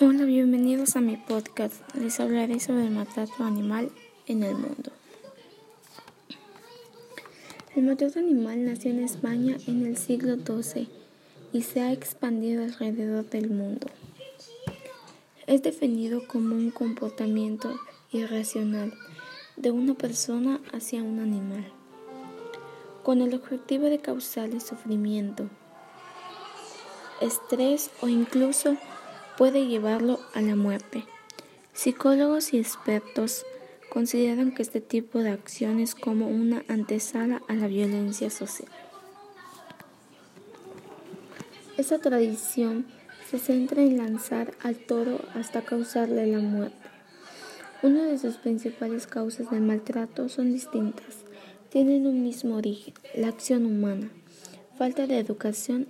Hola, bienvenidos a mi podcast. Les hablaré sobre el maltrato animal en el mundo. El maltrato animal nació en España en el siglo XII y se ha expandido alrededor del mundo. Es definido como un comportamiento irracional de una persona hacia un animal, con el objetivo de causarle sufrimiento, estrés o incluso puede llevarlo a la muerte. Psicólogos y expertos consideran que este tipo de acciones como una antesala a la violencia social. Esta tradición se centra en lanzar al toro hasta causarle la muerte. Una de sus principales causas del maltrato son distintas. Tienen un mismo origen, la acción humana, falta de educación,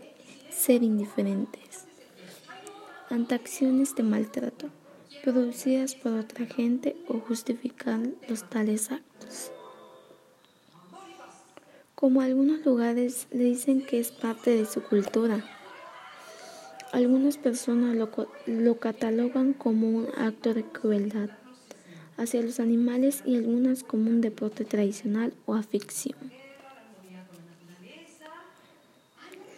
ser indiferentes ante acciones de maltrato producidas por otra gente o justificar los tales actos. Como algunos lugares le dicen que es parte de su cultura, algunas personas lo, lo catalogan como un acto de crueldad hacia los animales y algunas como un deporte tradicional o afición.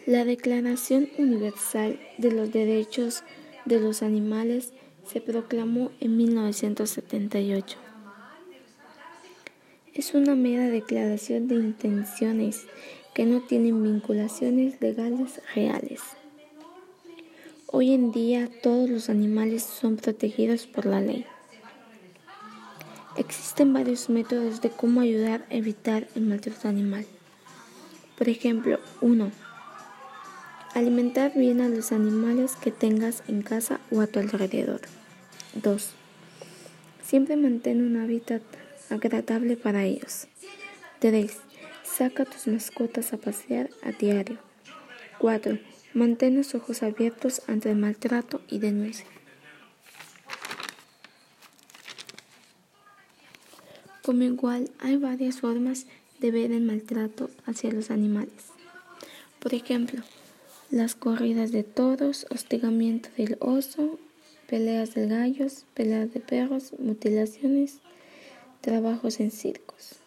La Declaración Universal de los Derechos de los Animales se proclamó en 1978. Es una mera declaración de intenciones que no tienen vinculaciones legales reales. Hoy en día todos los animales son protegidos por la ley. Existen varios métodos de cómo ayudar a evitar el maltrato animal. Por ejemplo, 1 Alimentar bien a los animales que tengas en casa o a tu alrededor. 2. Siempre mantén un hábitat agradable para ellos. 3. Saca a tus mascotas a pasear a diario. 4. Mantén los ojos abiertos ante el maltrato y denuncia. Como igual, hay varias formas de ver el maltrato hacia los animales. Por ejemplo, las corridas de toros, hostigamiento del oso, peleas de gallos, peleas de perros, mutilaciones, trabajos en circos.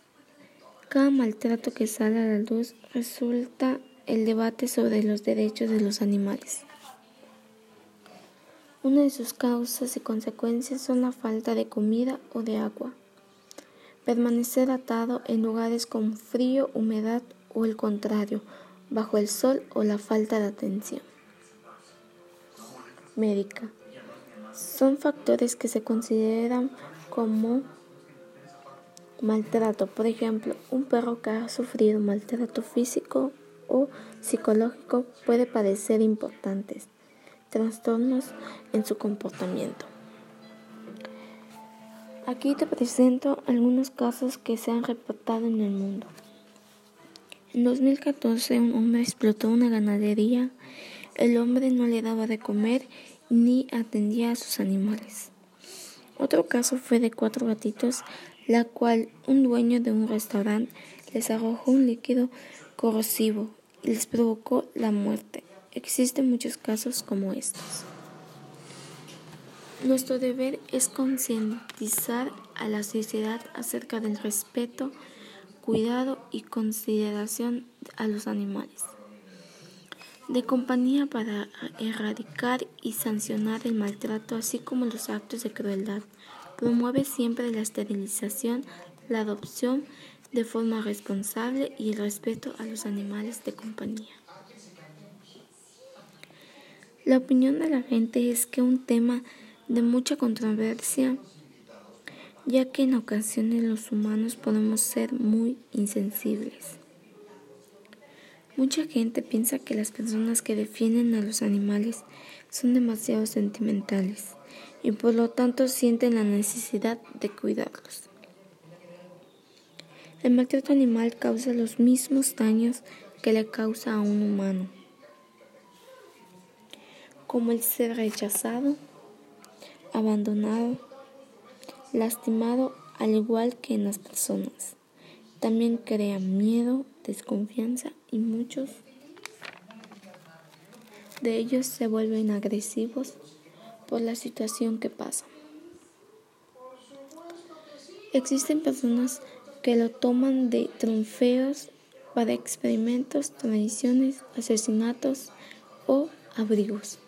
Cada maltrato que sale a la luz resulta el debate sobre los derechos de los animales. Una de sus causas y consecuencias son la falta de comida o de agua, permanecer atado en lugares con frío, humedad o el contrario, bajo el sol o la falta de atención médica. Son factores que se consideran como maltrato. Por ejemplo, un perro que ha sufrido maltrato físico o psicológico puede padecer importantes trastornos en su comportamiento. Aquí te presento algunos casos que se han reportado en el mundo. En 2014 un hombre explotó una ganadería. El hombre no le daba de comer ni atendía a sus animales. Otro caso fue de cuatro gatitos, la cual un dueño de un restaurante les arrojó un líquido corrosivo y les provocó la muerte. Existen muchos casos como estos. Nuestro deber es concientizar a la sociedad acerca del respeto cuidado y consideración a los animales. De compañía para erradicar y sancionar el maltrato, así como los actos de crueldad. Promueve siempre la esterilización, la adopción de forma responsable y el respeto a los animales de compañía. La opinión de la gente es que un tema de mucha controversia ya que en ocasiones los humanos podemos ser muy insensibles. Mucha gente piensa que las personas que defienden a los animales son demasiado sentimentales y por lo tanto sienten la necesidad de cuidarlos. El maltrato animal causa los mismos daños que le causa a un humano, como el ser rechazado, abandonado, lastimado al igual que en las personas. También crea miedo, desconfianza y muchos de ellos se vuelven agresivos por la situación que pasa. Existen personas que lo toman de trofeos para experimentos, tradiciones, asesinatos o abrigos.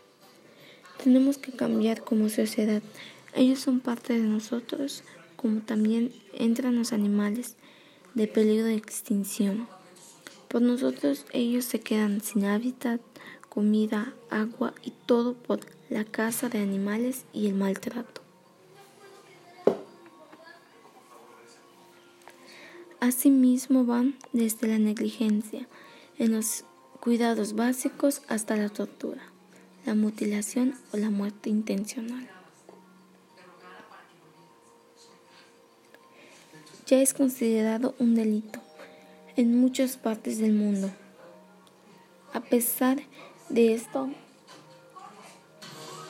Tenemos que cambiar como sociedad. Ellos son parte de nosotros, como también entran los animales de peligro de extinción. Por nosotros ellos se quedan sin hábitat, comida, agua y todo por la caza de animales y el maltrato. Asimismo van desde la negligencia en los cuidados básicos hasta la tortura, la mutilación o la muerte intencional. Ya es considerado un delito en muchas partes del mundo. A pesar de esto,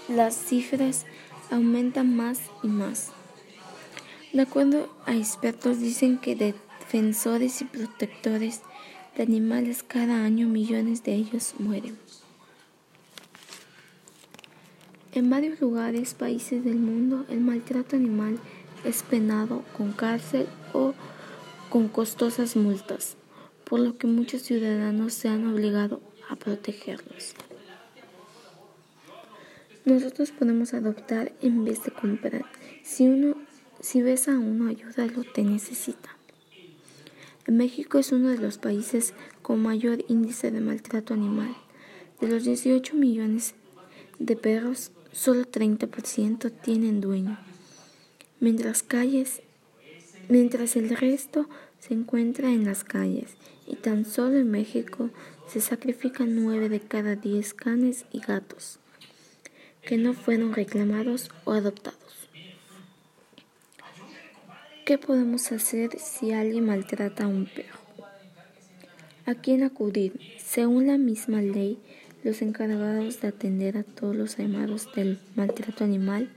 las cifras aumentan más y más. De acuerdo a expertos, dicen que defensores y protectores de animales cada año millones de ellos mueren. En varios lugares, países del mundo, el maltrato animal es penado con cárcel o con costosas multas, por lo que muchos ciudadanos se han obligado a protegerlos. Nosotros podemos adoptar en vez de comprar. Si uno si ves a uno, ayúdalo, te necesita. México es uno de los países con mayor índice de maltrato animal. De los 18 millones de perros, solo 30% tienen dueño, mientras calles mientras el resto se encuentra en las calles y tan solo en México se sacrifican nueve de cada diez canes y gatos que no fueron reclamados o adoptados. ¿Qué podemos hacer si alguien maltrata a un perro? ¿A quién acudir? Según la misma ley, los encargados de atender a todos los llamados del maltrato animal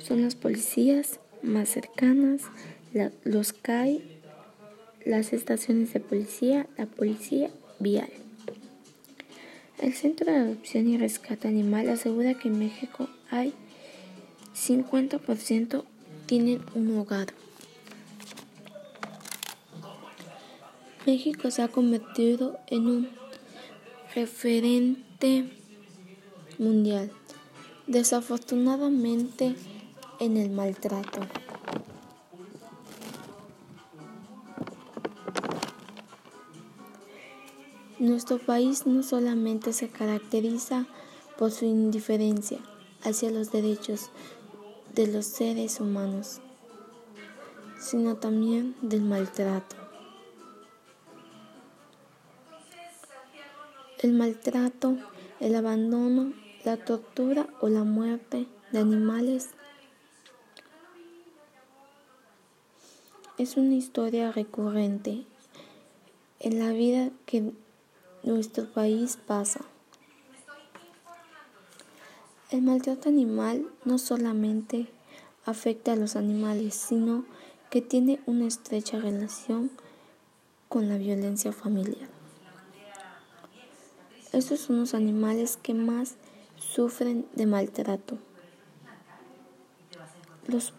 son las policías más cercanas, los CAI, las estaciones de policía, la policía vial. El Centro de Adopción y Rescate Animal asegura que en México hay 50% tienen un hogar. México se ha convertido en un referente mundial, desafortunadamente en el maltrato. Nuestro país no solamente se caracteriza por su indiferencia hacia los derechos de los seres humanos, sino también del maltrato. El maltrato, el abandono, la tortura o la muerte de animales es una historia recurrente en la vida que nuestro país pasa. El maltrato animal no solamente afecta a los animales, sino que tiene una estrecha relación con la violencia familiar. Estos son los animales que más sufren de maltrato. Los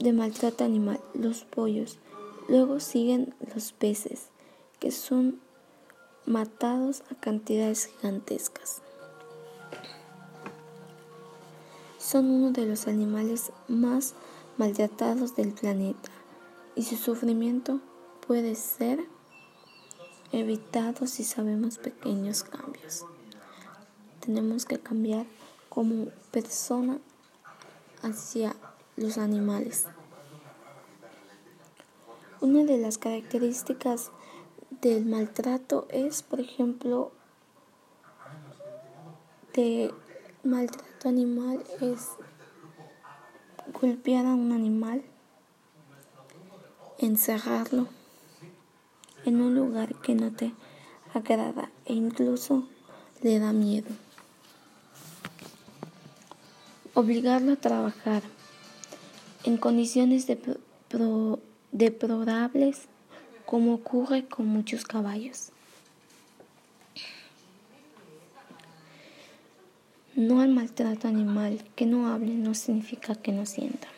de maltrato animal, los pollos. Luego siguen los peces, que son matados a cantidades gigantescas. Son uno de los animales más maltratados del planeta y su sufrimiento puede ser evitado si sabemos pequeños cambios. Tenemos que cambiar como persona hacia los animales. Una de las características del maltrato es, por ejemplo, de maltrato animal es golpear a un animal, encerrarlo en un lugar que no te agrada e incluso le da miedo. Obligarlo a trabajar en condiciones deplorables como ocurre con muchos caballos. no al maltrato animal. Que no hable no significa que no sienta.